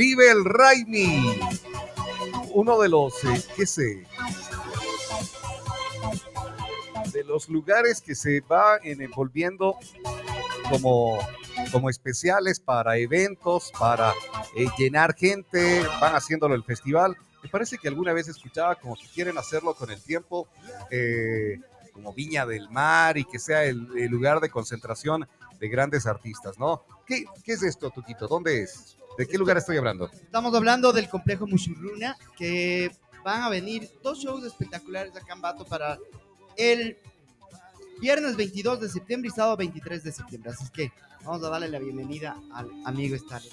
Vive el Raimi. Uno de los, eh, qué sé, de los lugares que se va envolviendo como, como especiales para eventos, para eh, llenar gente, van haciéndolo el festival. Me parece que alguna vez escuchaba como que quieren hacerlo con el tiempo, eh, como Viña del Mar y que sea el, lugar de concentración de grandes artistas, ¿no? ¿Qué, qué es esto, Tuquito? ¿Dónde es? ¿De qué lugar estoy hablando? Estamos hablando del complejo Mushurruna, que van a venir dos shows espectaculares acá en Bato para el viernes 22 de septiembre y sábado 23 de septiembre. Así que vamos a darle la bienvenida al amigo Stalin.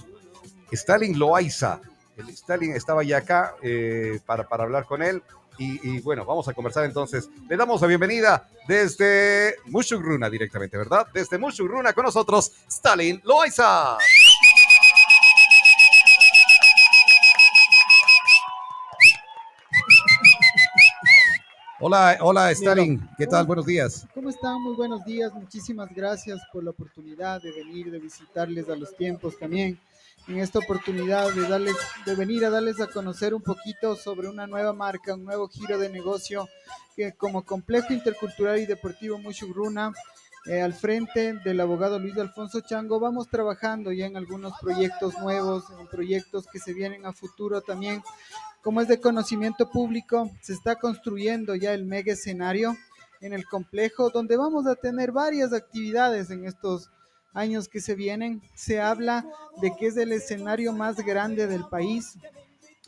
Stalin Loaiza. El Stalin estaba ya acá eh, para, para hablar con él. Y, y, bueno, vamos a conversar entonces. Le damos la bienvenida desde Mushugruna directamente, ¿verdad? Desde Mushugruna con nosotros, Stalin Loaiza. Hola, hola Stalin, ¿qué tal? Buenos días. ¿Cómo están? Muy buenos días. Muchísimas gracias por la oportunidad de venir, de visitarles a los tiempos también. En esta oportunidad de, darles, de venir a darles a conocer un poquito sobre una nueva marca, un nuevo giro de negocio que como Complejo Intercultural y Deportivo Mushugruna, eh, al frente del abogado Luis Alfonso Chango, vamos trabajando ya en algunos proyectos nuevos, en proyectos que se vienen a futuro también como es de conocimiento público, se está construyendo ya el mega escenario en el complejo, donde vamos a tener varias actividades en estos años que se vienen. Se habla de que es el escenario más grande del país,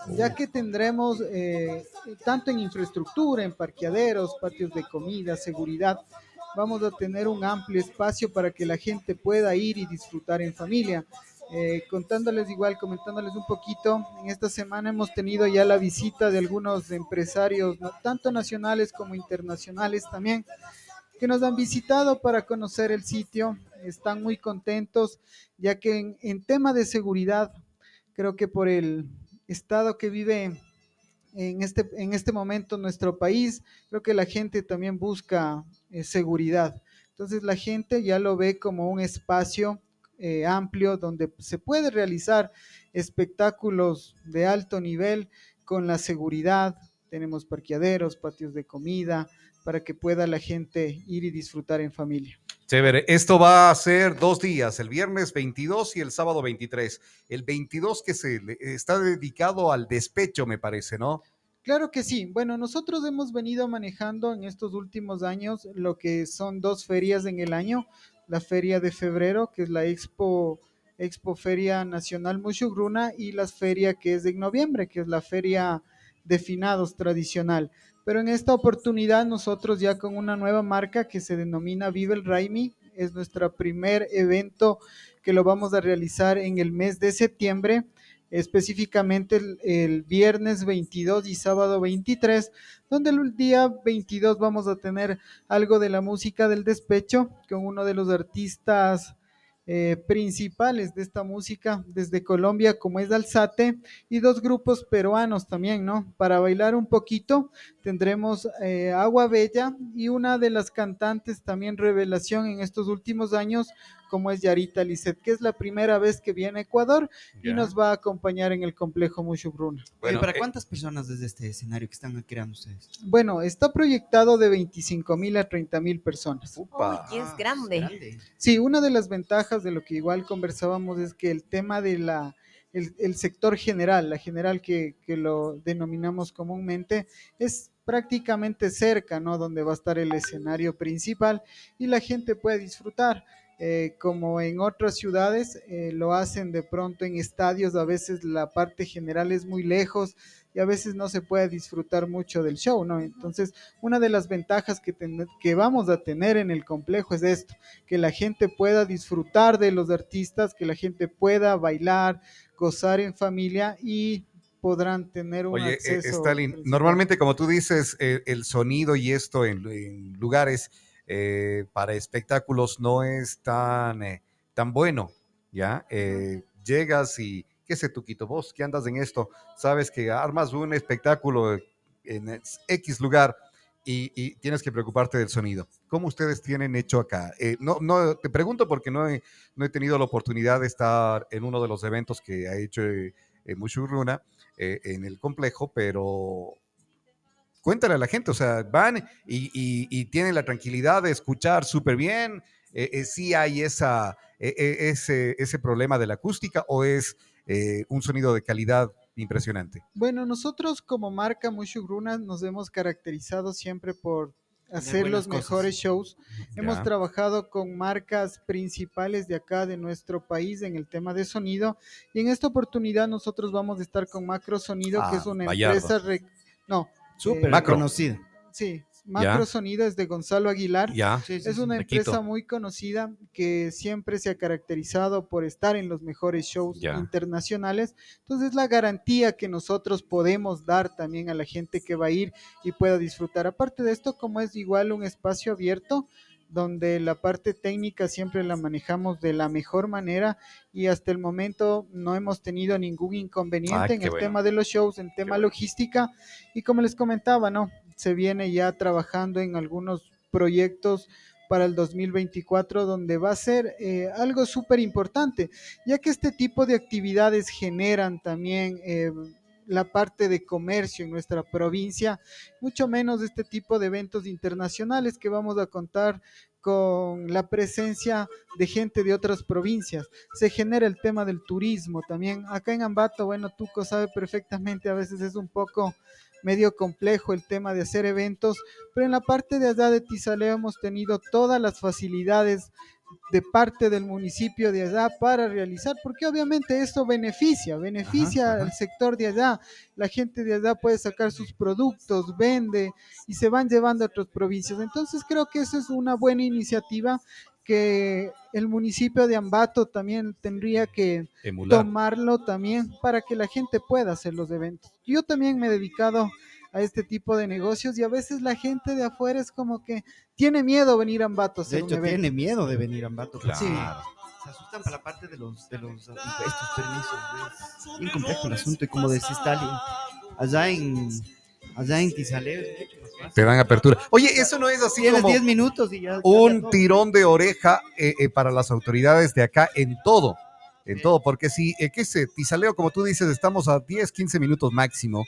ya que tendremos eh, tanto en infraestructura, en parqueaderos, patios de comida, seguridad, vamos a tener un amplio espacio para que la gente pueda ir y disfrutar en familia. Eh, contándoles igual, comentándoles un poquito, en esta semana hemos tenido ya la visita de algunos empresarios, tanto nacionales como internacionales también, que nos han visitado para conocer el sitio, están muy contentos, ya que en, en tema de seguridad, creo que por el estado que vive en este, en este momento nuestro país, creo que la gente también busca eh, seguridad. Entonces la gente ya lo ve como un espacio eh, amplio donde se puede realizar espectáculos de alto nivel con la seguridad. Tenemos parqueaderos, patios de comida, para que pueda la gente ir y disfrutar en familia. Chévere, esto va a ser dos días, el viernes 22 y el sábado 23. El 22 que se está dedicado al despecho, me parece, ¿no? Claro que sí. Bueno, nosotros hemos venido manejando en estos últimos años lo que son dos ferias en el año la feria de febrero, que es la Expo, Expo Feria Nacional Mushugruna, y la feria que es de noviembre, que es la feria de finados tradicional. Pero en esta oportunidad nosotros ya con una nueva marca que se denomina Vive el Raimi, es nuestro primer evento que lo vamos a realizar en el mes de septiembre específicamente el, viernes 22 y sábado 23, donde el día 22 vamos a tener algo de la música del despecho con uno de los artistas eh, principales de esta música desde Colombia, como es Alzate, y dos grupos peruanos también, ¿no? Para bailar un poquito tendremos eh, Agua Bella y una de las cantantes también revelación en estos últimos años, como es Yarita Lisset, que es la primera vez que viene a Ecuador y nos va a acompañar en el complejo Mucho Bruno. Bueno, ¿Para cuántas personas desde este escenario que están creando ustedes? Bueno, está proyectado de 25 mil a 30 mil personas. Upa. Uy, es grande. Es grande. Sí, una de las ventajas de lo que igual conversábamos es que el tema de la el, el sector general, la general que, que, lo denominamos comúnmente, es prácticamente cerca, ¿no? Donde va a estar el escenario principal y la gente puede disfrutar. Eh, como en otras ciudades eh, lo hacen de pronto en estadios, a veces la parte general es muy lejos y a veces no se puede disfrutar mucho del show, ¿no? Entonces, una de las ventajas que, ten que vamos a tener en el complejo es esto, que la gente pueda disfrutar de los artistas, que la gente pueda bailar, gozar en familia y podrán tener un Oye, acceso. Eh, Stalin, normalmente como tú dices, eh, el sonido y esto en, en lugares eh, para espectáculos no es tan, eh, tan bueno, ¿ya? Eh, llegas y, qué sé tú, Quito, vos que andas en esto, sabes que armas un espectáculo en X lugar y, y tienes que preocuparte del sonido. ¿Cómo ustedes tienen hecho acá? Eh, no, no, te pregunto porque no he, no he tenido la oportunidad de estar en uno de los eventos que ha hecho Mushuruna, en el complejo, pero cuéntale a la gente, o sea, van y, y- y tienen la tranquilidad de escuchar súper bien, eh, eh, sí hay esa, eh, eh, ese, ese problema de la acústica o es eh, un sonido de calidad impresionante. Bueno, nosotros como marca Mushugruna nos hemos caracterizado siempre por hacer los cosas. mejores shows. Hemos trabajado con marcas principales de acá, de nuestro país, en el tema de sonido. Y en esta oportunidad nosotros vamos a estar con Macro Sonido, que Ah, es una Vallardo. empresa... re- No, Súper Eh, conocida. sí, Macro Ya. Sonido es de Gonzalo Aguilar. Ya. Es una empresa muy conocida que siempre se ha caracterizado por estar en los mejores shows Ya. internacionales. Entonces, la garantía que nosotros podemos dar también a la gente que va a ir y pueda disfrutar. Aparte de esto, como es igual un espacio abierto, donde la parte técnica siempre la manejamos de la mejor manera y hasta el momento no hemos tenido ningún inconveniente Ah, en el bueno. tema de los shows, en tema logística y como les comentaba, ¿no? Se viene ya trabajando en algunos proyectos para el 2024 donde va a ser eh, algo súper importante, ya que este tipo de actividades generan también eh, la parte de comercio en nuestra provincia, mucho menos este tipo de eventos internacionales que vamos a contar con la presencia de gente de otras provincias. Se genera el tema del turismo también. Acá en Ambato, bueno, Tuco sabe perfectamente, a veces es un poco medio complejo el tema de hacer eventos, pero en la parte de allá de Tizaleo hemos tenido todas las facilidades de parte del municipio de allá para realizar, porque obviamente esto beneficia, beneficia ajá. al sector de allá. La gente de allá puede sacar sus productos, vende y se van llevando a otras provincias. Entonces creo que eso es una buena iniciativa que el municipio de Ambato también tendría que Emular. tomarlo también para que la gente pueda hacer los eventos. Yo también me he dedicado a este tipo de negocios y a veces la gente de afuera es como que tiene miedo venir a Ambato a De hacer un evento. tiene miedo de venir a Ambato. Claro. Sí. Se asustan para la parte de los, de los impuestos, permisos. Es bien complejo el asunto. Y como decía Stalin, allá en, allá en Tizaleo es mucho más fácil. Te dan apertura. Oye, eso no es así Tienes como 10 minutos y ya. un tirón de oreja eh, eh, para las autoridades de acá en todo, en Sí. todo, porque si, eh, qué sé, Tizaleo, como tú dices, estamos a 10, 15 minutos máximo,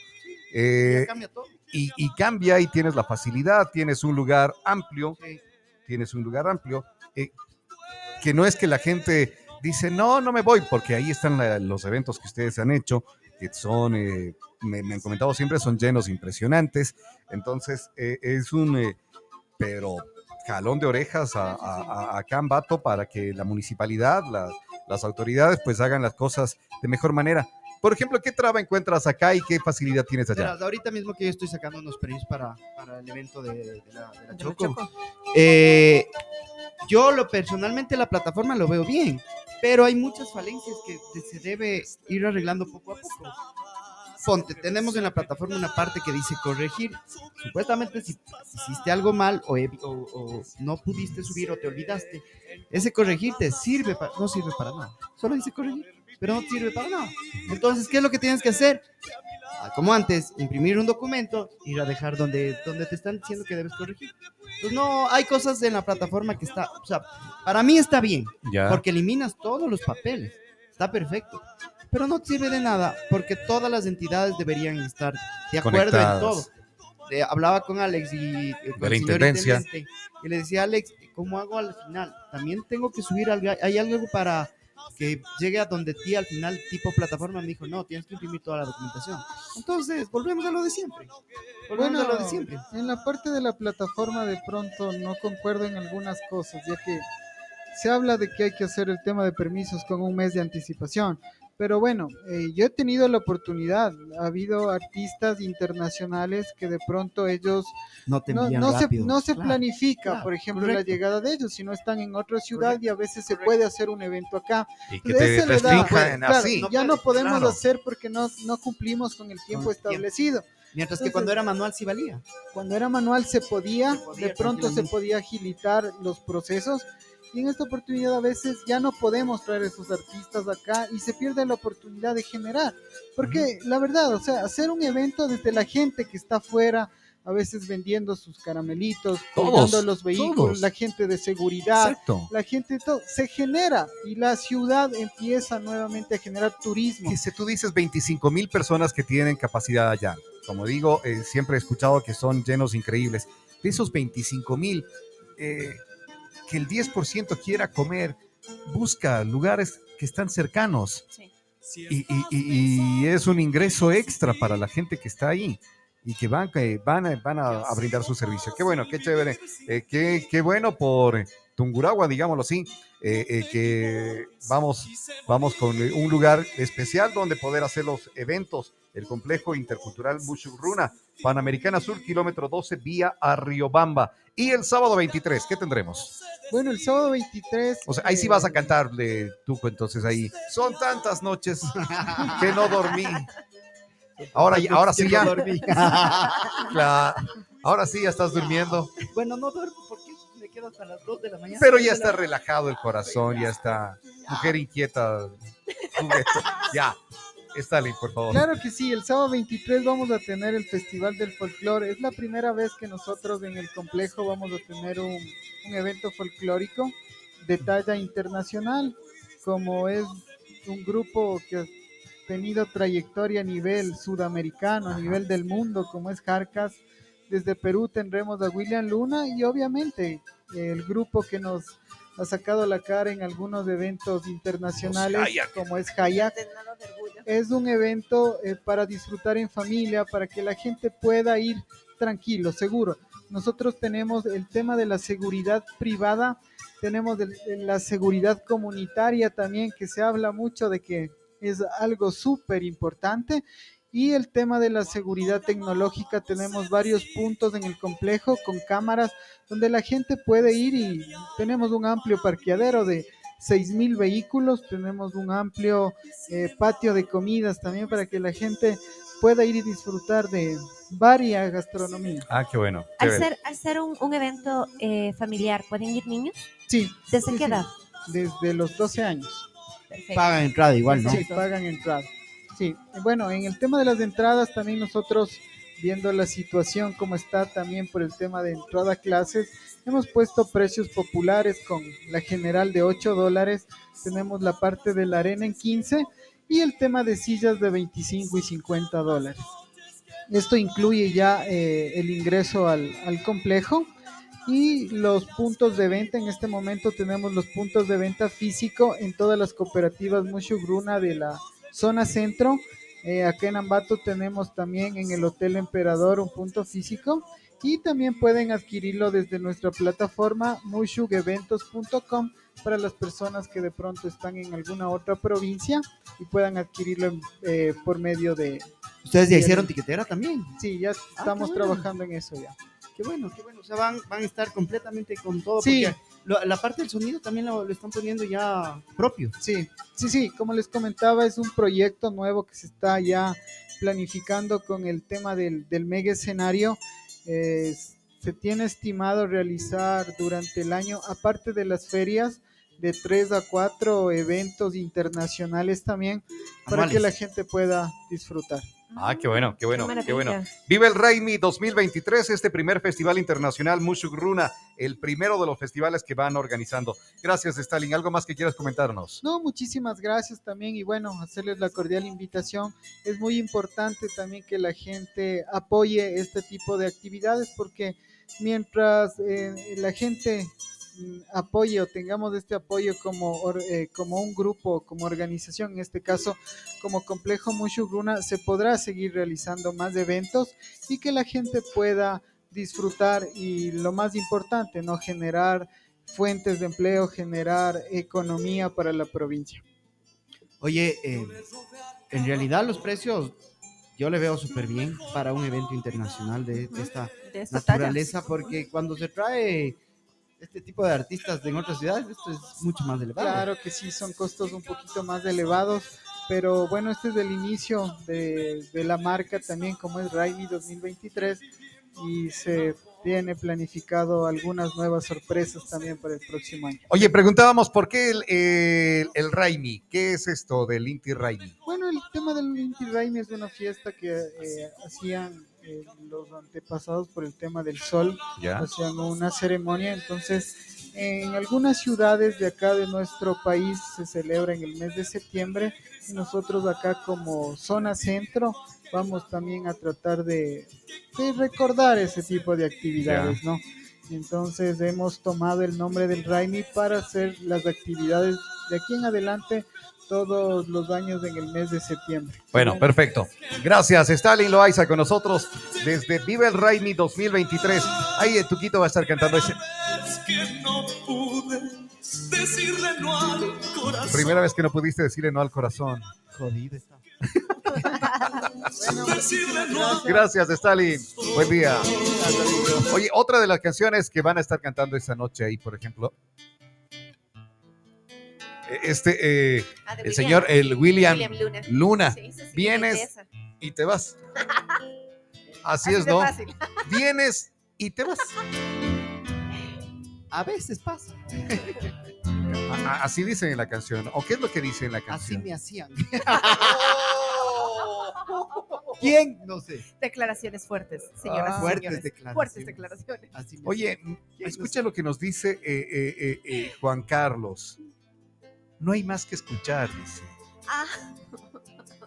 eh, Ya cambia todo. y, y cambia y tienes la facilidad, tienes un lugar amplio, Sí. tienes un lugar amplio, eh, que no es que la gente dice, no, no me voy, porque ahí están la- los eventos que ustedes han hecho, que son, eh, me, me han comentado siempre, son llenos impresionantes, entonces eh, es un, eh, pero jalón de orejas a, a, a- a Cambato para que la municipalidad, la- las autoridades, pues hagan las cosas de mejor manera. Por ejemplo, ¿qué traba encuentras acá y qué facilidad tienes allá? Verás, ahorita mismo que yo estoy sacando unos permisos para, para el evento de, de la, de la De la Choco. Choco. Eh, yo lo personalmente la plataforma lo veo bien, pero hay muchas falencias que se debe ir arreglando poco a poco. Ponte, tenemos en la plataforma una parte que dice corregir. Supuestamente si hiciste algo mal o, no pudiste subir o te olvidaste, ese corregir te sirve, pa- no sirve para nada. Solo dice corregir, pero no sirve para nada. Entonces, ¿qué es lo que tienes que hacer? Como antes, imprimir un documento, ir a dejar donde, donde te están diciendo que debes corregir. Pues no, hay cosas en la plataforma que está, o sea, para mí está bien, Ya. porque eliminas todos los papeles, está perfecto. Pero no te sirve de nada, porque todas las entidades deberían estar de acuerdo en Conectadas. todo. Eh, hablaba con Alex y eh, con De la intendencia. y le decía, Alex, ¿cómo hago al final? También tengo que subir algo, hay algo para que llegue a donde ti al final, tipo plataforma, me dijo, no, tienes que imprimir toda la documentación. Entonces, volvemos a lo de siempre. Volvemos a lo de siempre. en la parte de la plataforma de pronto no concuerdo en algunas cosas, ya que se habla de que hay que hacer el tema de permisos con un mes de anticipación. Pero bueno, eh, yo he tenido la oportunidad, ha habido artistas internacionales que de pronto ellos No no, no se, no se Claro, planifica, claro, por ejemplo, la llegada de ellos, sino están en otra ciudad y a veces se puede hacer un evento acá. Y que Ese te le da- restrinjan claro, así. no ya no podemos claro. hacer porque no, no cumplimos con el tiempo Con el tiempo. establecido. Mientras que Entonces- cuando era manual sí valía. Cuando era manual se podía, Se podía de pronto se podía agilitar los procesos y en esta oportunidad a veces ya no podemos traer esos artistas acá y se pierde la oportunidad de generar. Porque la verdad, o sea, hacer un evento desde la gente que está afuera, a veces vendiendo sus caramelitos, Todos, cuidando los vehículos, todos. la gente de seguridad, Exacto. la gente, todo, se genera y la ciudad empieza nuevamente a generar turismo. Que si tú dices 25 mil personas que tienen capacidad allá, como digo, eh, siempre he escuchado que son llenos increíbles. De esos 25 mil, eh, que el 10% quiera comer, busca lugares que están cercanos Sí. y, y- y- y es un ingreso extra para la gente que está ahí y que van, que van, a- van a, a brindar su servicio. Qué bueno, qué chévere, eh, qué, qué bueno por Tunguragua, digámoslo así, eh, eh, que vamos, vamos con eh, un lugar especial donde poder hacer los eventos. El complejo intercultural Mushurruna, Panamericana Sur, kilómetro 12, vía a Riobamba. Y el sábado 23, ¿qué tendremos? Bueno, el sábado 23. O sea, ahí sí eh, vas a cantarle, Tuco, entonces ahí. Son tantas noches que no dormí. Ahora, ya- ahora sí ya. Ahora sí ya estás durmiendo, bueno, no duermo porque me quedo hasta las 2 de la mañana. pero ya está relajado el corazón, ya está. Mujer inquieta. Ya. Stalin, por favor. Claro que sí, el sábado 23 vamos a tener el Festival del Folclore. Es la primera vez que nosotros en el complejo vamos a tener un, un evento folclórico de talla internacional, como es un grupo que ha tenido trayectoria a nivel sudamericano, a nivel del mundo, como es Jarcas. Desde Perú tendremos a William Luna y obviamente el grupo que nos ha sacado la cara en algunos eventos internacionales, como es Hayak. Es un evento eh, para disfrutar en familia, para que la gente pueda ir tranquilo, seguro. Nosotros tenemos el tema de la seguridad privada, tenemos el- la seguridad comunitaria también, que se habla mucho de que es algo súper importante. Y el tema de la seguridad tecnológica, tenemos varios puntos en el complejo con cámaras donde la gente puede ir y tenemos un amplio parqueadero de 6.000 vehículos, tenemos un amplio eh, patio de comidas también para que la gente pueda ir y disfrutar de varias gastronomía. Ah, qué bueno. Al ser, al ser un, un evento eh, familiar, ¿pueden ir niños? Sí, ¿Desde Sí, qué sí. edad? desde los 12 años. Perfecto. Paga entrada igual, ¿no? Sí, pagan entrada. Sí, bueno, en el tema de las entradas también nosotros viendo la situación como está también por el tema de entrada a clases, hemos puesto precios populares con la general de 8 dólares, tenemos la parte de la arena en 15 y el tema de sillas de 25 y 50 dólares. Esto incluye ya eh, el ingreso al, al complejo y los puntos de venta. En este momento tenemos los puntos de venta físico en todas las cooperativas Mushugruna de la zona centro. Eh, acá en Ambato tenemos también en el Hotel Emperador un punto físico y también pueden adquirirlo desde nuestra plataforma mushugeventos.com para las personas que de pronto están en alguna otra provincia y puedan adquirirlo eh, por medio de... Ustedes ya hicieron tiquetera también. Sí, ya estamos qué bueno. trabajando en eso ya. Qué bueno, qué bueno. O sea, van, van a estar completamente con todo. Sí. Porque lo- la parte del sonido también lo, lo están poniendo ya propio. Sí, sí, sí, como les comentaba, es un proyecto nuevo que se está ya planificando con el tema del, del mega escenario. Eh, se tiene estimado realizar durante el año, aparte de las ferias, de tres a cuatro eventos internacionales también, para que la gente pueda disfrutar. Ah, qué bueno, qué bueno, qué bueno. Vive el Raimi 2023, este primer festival internacional Mushugruna, el primero de los festivales que van organizando. Gracias, Stalin. ¿Algo más que quieras comentarnos? No, muchísimas gracias también y bueno, hacerles la cordial invitación. Es muy importante también que la gente apoye este tipo de actividades porque mientras eh, la gente mm, apoye o tengamos este apoyo como, eh, como un grupo, como organización, en este caso como Complejo Mushugruna, se podrá seguir realizando más eventos y que la gente pueda disfrutar y lo más importante, no generar fuentes de empleo, generar economía para la provincia. Oye, eh, en realidad los precios yo le veo súper bien para un evento internacional de, de esta De esta talla. naturaleza, porque cuando se trae este tipo de artistas de en otras ciudades, esto es mucho más elevado. Claro que sí, son costos un poquito más elevados, pero bueno, este es el inicio de, de la marca también, como es Raimi 2023, y se tiene planificado algunas nuevas sorpresas también para el próximo año. Oye, preguntábamos por qué el, el, el Raimi. ¿Qué es esto del Inti Raimi? Bueno, el tema del Inti Raimi es una fiesta que eh, hacían eh, los antepasados por el tema del sol Ya. hacían una ceremonia. Entonces, en algunas ciudades de acá de nuestro país se celebra en el mes de septiembre y nosotros acá como zona centro vamos también a tratar de, de recordar ese tipo de actividades, ¿no? Entonces hemos tomado el nombre del Raimi para hacer las actividades de aquí en adelante todos los años en el mes de septiembre. Bueno, perfecto. Gracias, Stalin Loaiza con nosotros desde Vive el Raimi 2023. Ahí en Tuquito va a estar cantando ese. Es que no pude decirle no al corazón. Primera vez que no pudiste decirle no al corazón. Jodido está. Decirle no al Gracias, Stalin. Buen día. Oye, otra de las canciones que van a estar cantando esta noche ahí, por ejemplo. Este, eh, Ah, el William. señor, el William, William Luna. Luna, Sí, esa sí, vienes y te vas. Así, Así es, ¿no? fácil. Vienes y te vas. A veces pasa. Así dice en la canción. ¿O qué es lo que dice en la Así canción? me hacían. ¿Quién? No sé. Declaraciones fuertes, señoras Ah. y Fuertes señores. declaraciones. Fuertes declaraciones. Así Oye, ¿Quién escucha lo que nos dice eh, eh, Juan Carlos. No hay más que escuchar, dice. Ah,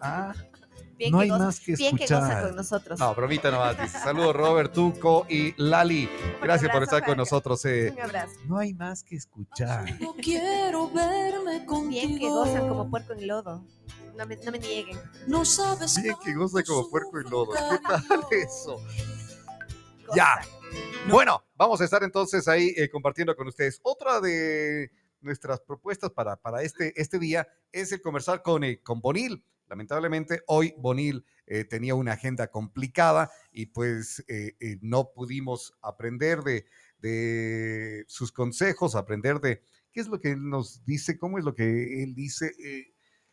Ah, bien no que hay goza, más que bien que goza escuchar. con nosotros. No, bromita nomás, dice. Saludos, Robert, Tuco y Lali. Gracias por estar con nosotros. eh. Un abrazo. No hay más que escuchar. No quiero verme contigo. Bien que gozan como puerco en lodo. No me, no me nieguen. No sabes Bien que goza como puerco en lodo. ¿Qué tal eso? Ya. Bueno, vamos a estar entonces ahí eh, compartiendo con ustedes. Otra de nuestras propuestas para, para este, este día es el conversar con, eh, con Bonil. Lamentablemente hoy Bonil eh, tenía una agenda complicada y pues eh, eh, no pudimos aprender de, de sus consejos, aprender de qué es lo que él nos dice, cómo es lo que él dice.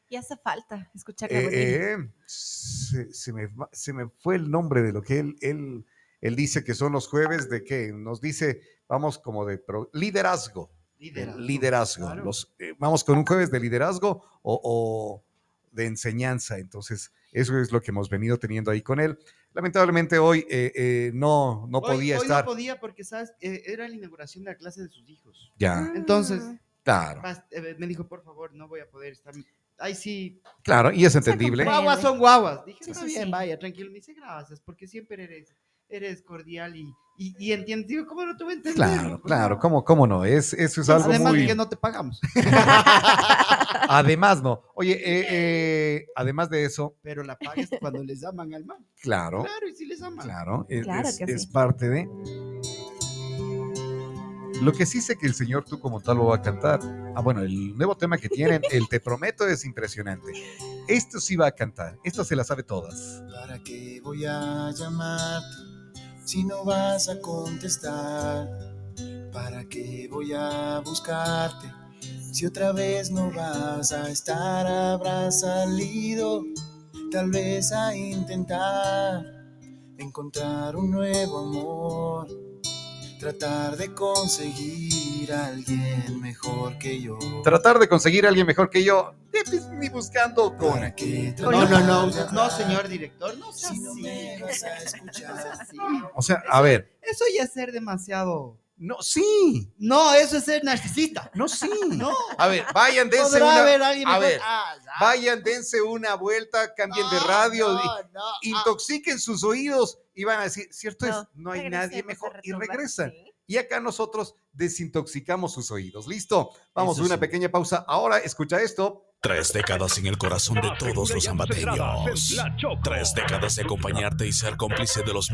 Y hace falta escucharle a Bonil. eh, se, se me, se me fue el nombre de lo que él, él, él dice que son los jueves de que nos dice, vamos como de pro- liderazgo. Liderazgo. Liderazgo. Claro. Los, eh, vamos con un jueves de liderazgo o, o de enseñanza. Entonces, eso es lo que hemos venido teniendo ahí con él. Lamentablemente hoy eh, eh, no, no Hoy- podía hoy estar. No podía porque, ¿sabes? Eh, era la inauguración de la clase de sus hijos. Ya, Entonces, Mm, claro, me dijo, por favor, no voy a poder estar. Ay, sí. claro, y es entendible. Guaguas son guaguas. Dije, está sí, bien, sí. vaya, tranquilo. Me dice, gracias, porque siempre eres, eres cordial y, y, y entiendes. Digo, ¿cómo no te voy a entender? Claro, claro, no. ¿cómo, cómo no? Es, eso es algo Además muy... de que no te pagamos. Además, no. Oye, eh, eh, además de eso, Pero la pagas cuando les aman al man. claro, Claro, y si les aman. claro, es, Claro es- que es sí. parte de... Lo que sí sé que el señor tú como tal lo va a cantar. Ah, bueno, el nuevo tema que tienen, el Te Prometo, es impresionante. Esto sí va a cantar, esto se la sabe todas. ¿Para qué voy a llamarte si no vas a contestar? ¿Para qué voy a buscarte si otra vez no vas a estar? Habrás salido tal vez a intentar encontrar un nuevo amor. Tratar de conseguir a alguien mejor que yo. Tratar de conseguir a alguien mejor que yo, ni buscando con... ¿Para qué No, no, no, no, señor director, no seas Si no así. me vas a No seas escuchar. así. O sea, a ver, Eso ya es ser demasiado. no, sí, No, eso es ser narcisista. no, sí. No. A ver, vayan, dense una... haber alguien a ver, Ah, ya. Vayan, dense una vuelta, cambien de No, radio, no, ah. intoxiquen sus oídos y van a decir, cierto es, No, hay nadie mejor y regresan. sí. Y acá nosotros desintoxicamos sus oídos. Listo, vamos Eso a una sí. pequeña pausa. Ahora escucha esto. Tres décadas en el corazón de todos los ambateños. Tres décadas de acompañarte y ser cómplice de los